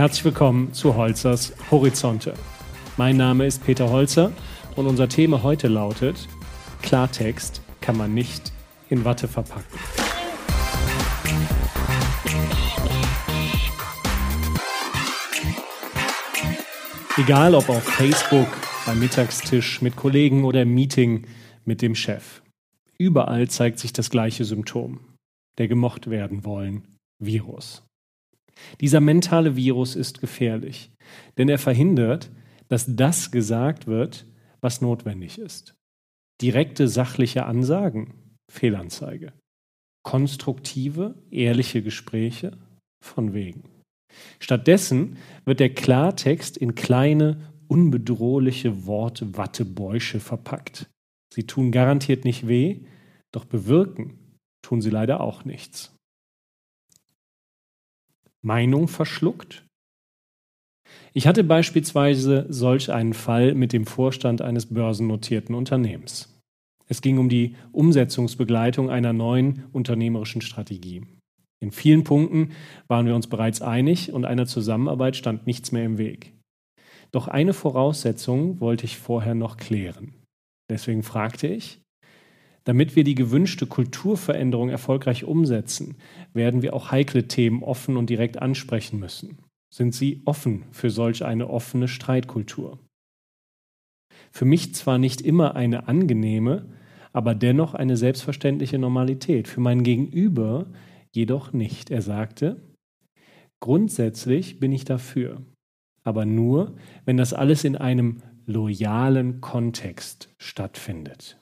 Herzlich willkommen zu Holzers Horizonte. Mein Name ist Peter Holzer und unser Thema heute lautet: Klartext kann man nicht in Watte verpacken. Egal ob auf Facebook, beim Mittagstisch, mit Kollegen oder im Meeting mit dem Chef. Überall zeigt sich das gleiche Symptom. Der gemocht werden wollen Virus. Dieser mentale Virus ist gefährlich, denn er verhindert, dass das gesagt wird, was notwendig ist. Direkte sachliche Ansagen, Fehlanzeige. Konstruktive, ehrliche Gespräche, von wegen. Stattdessen wird der Klartext in kleine, unbedrohliche Wortwattebäusche verpackt. Sie tun garantiert nicht weh, doch bewirken tun sie leider auch nichts. Meinung verschluckt? Ich hatte beispielsweise solch einen Fall mit dem Vorstand eines börsennotierten Unternehmens. Es ging um die Umsetzungsbegleitung einer neuen unternehmerischen Strategie. In vielen Punkten waren wir uns bereits einig und einer Zusammenarbeit stand nichts mehr im Weg. Doch eine Voraussetzung wollte ich vorher noch klären. Deswegen fragte ich, damit wir die gewünschte Kulturveränderung erfolgreich umsetzen, werden wir auch heikle Themen offen und direkt ansprechen müssen. Sind Sie offen für solch eine offene Streitkultur? Für mich zwar nicht immer eine angenehme, aber dennoch eine selbstverständliche Normalität, für mein Gegenüber jedoch nicht. Er sagte, grundsätzlich bin ich dafür, aber nur, wenn das alles in einem loyalen Kontext stattfindet.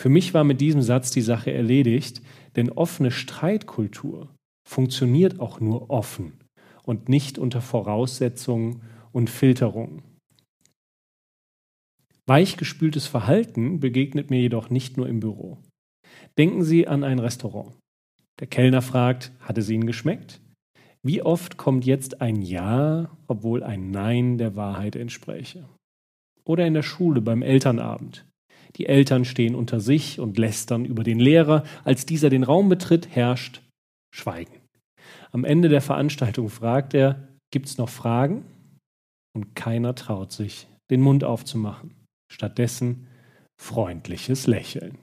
Für mich war mit diesem Satz die Sache erledigt, denn offene Streitkultur funktioniert auch nur offen und nicht unter Voraussetzungen und Filterungen. Weichgespültes Verhalten begegnet mir jedoch nicht nur im Büro. Denken Sie an ein Restaurant. Der Kellner fragt, hat es Ihnen geschmeckt? Wie oft kommt jetzt ein Ja, obwohl ein Nein der Wahrheit entspräche? Oder in der Schule beim Elternabend. Die Eltern stehen unter sich und lästern über den Lehrer. Als dieser den Raum betritt, herrscht Schweigen. Am Ende der Veranstaltung fragt er, gibt's noch Fragen? Und keiner traut sich, den Mund aufzumachen. Stattdessen freundliches Lächeln.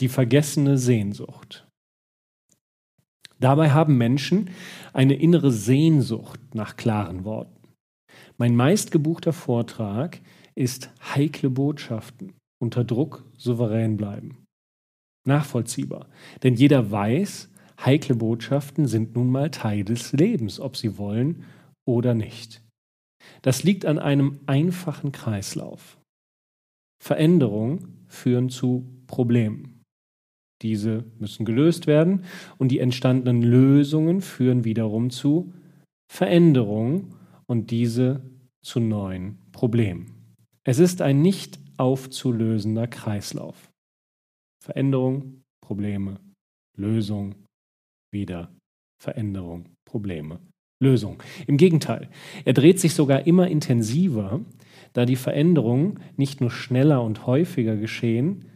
Die vergessene Sehnsucht. Dabei haben Menschen eine innere Sehnsucht nach klaren Worten. Mein meistgebuchter Vortrag ist heikle Botschaften, unter Druck souverän bleiben. Nachvollziehbar, denn jeder weiß, heikle Botschaften sind nun mal Teil des Lebens, ob sie wollen oder nicht. Das liegt an einem einfachen Kreislauf. Veränderungen führen zu Problemen. Diese müssen gelöst werden und die entstandenen Lösungen führen wiederum zu Veränderungen und diese zu neuen Problemen. Es ist ein nicht aufzulösender Kreislauf. Veränderung, Probleme, Lösung, wieder Veränderung, Probleme, Lösung. Im Gegenteil, er dreht sich sogar immer intensiver, da die Veränderungen nicht nur schneller und häufiger geschehen,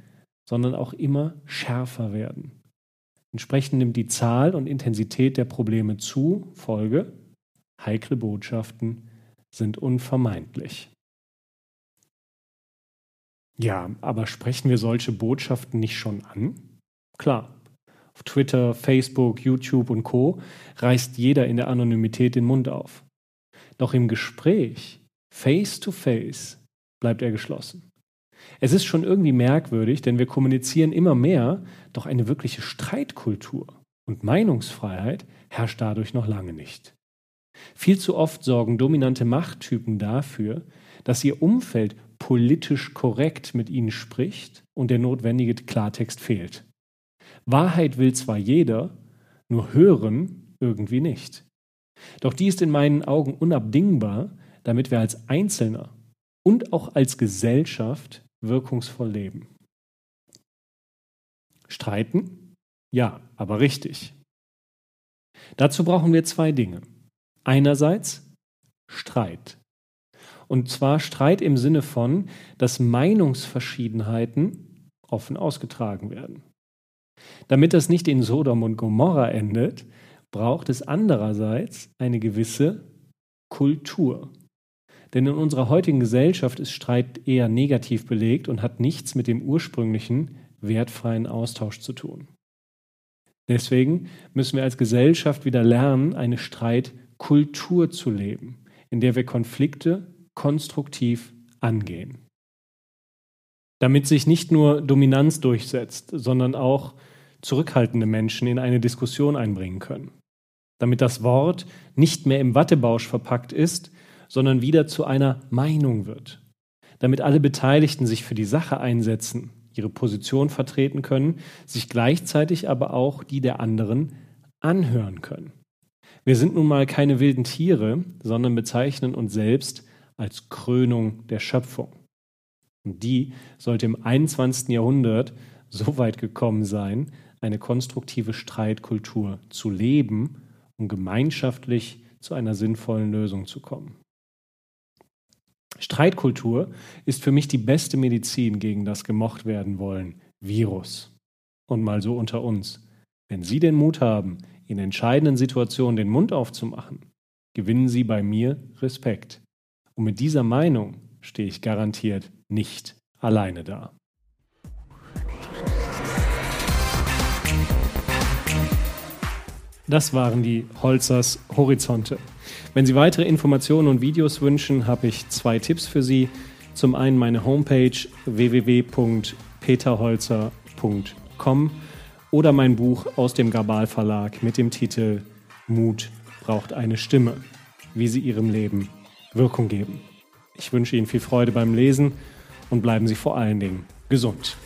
sondern auch immer schärfer werden. Entsprechend nimmt die Zahl und Intensität der Probleme zu, Folge, heikle Botschaften sind unvermeidlich. Ja, aber sprechen wir solche Botschaften nicht schon an? Klar. Auf Twitter, Facebook, YouTube und Co reißt jeder in der Anonymität den Mund auf. Doch im Gespräch, face to face, bleibt er geschlossen. Es ist schon irgendwie merkwürdig, denn wir kommunizieren immer mehr, doch eine wirkliche Streitkultur und Meinungsfreiheit herrscht dadurch noch lange nicht. Viel zu oft sorgen dominante Machttypen dafür, dass ihr Umfeld politisch korrekt mit ihnen spricht und der notwendige Klartext fehlt. Wahrheit will zwar jeder, nur hören irgendwie nicht. Doch die ist in meinen Augen unabdingbar, damit wir als Einzelner und auch als Gesellschaft wirkungsvoll leben. Streiten? Ja, aber richtig. Dazu brauchen wir zwei Dinge. Einerseits Streit. Und zwar Streit im Sinne von, dass Meinungsverschiedenheiten offen ausgetragen werden. Damit das nicht in Sodom und Gomorra endet braucht es andererseits eine gewisse Kultur. Denn in unserer heutigen Gesellschaft ist Streit eher negativ belegt und hat nichts mit dem ursprünglichen wertfreien Austausch zu tun. Deswegen müssen wir als Gesellschaft wieder lernen, eine Streitkultur zu leben, in der wir Konflikte konstruktiv angehen. Damit sich nicht nur Dominanz durchsetzt, sondern auch zurückhaltende Menschen in eine Diskussion einbringen können. Damit das Wort nicht mehr im Wattebausch verpackt ist, sondern wieder zu einer Meinung wird. Damit alle Beteiligten sich für die Sache einsetzen, ihre Position vertreten können, sich gleichzeitig aber auch die der anderen anhören können. Wir sind nun mal keine wilden Tiere, sondern bezeichnen uns selbst als Krönung der Schöpfung. Und die sollte im 21. Jahrhundert so weit gekommen sein, eine konstruktive Streitkultur zu leben, um gemeinschaftlich zu einer sinnvollen Lösung zu kommen. Streitkultur ist für mich die beste Medizin gegen das gemocht werden wollen Virus. Und mal so unter uns. Wenn Sie den Mut haben, in entscheidenden Situationen den Mund aufzumachen, gewinnen Sie bei mir Respekt. Und mit dieser Meinung stehe ich garantiert nicht alleine da. Das waren die Holzers Horizonte. Wenn Sie weitere Informationen und Videos wünschen, habe ich zwei Tipps für Sie. Zum einen meine Homepage www.peterholzer.com oder mein Buch aus dem Gabal Verlag mit dem Titel Mut braucht eine Stimme, wie Sie Ihrem Leben Wirkung geben. Ich wünsche Ihnen viel Freude beim Lesen und bleiben Sie vor allen Dingen gesund.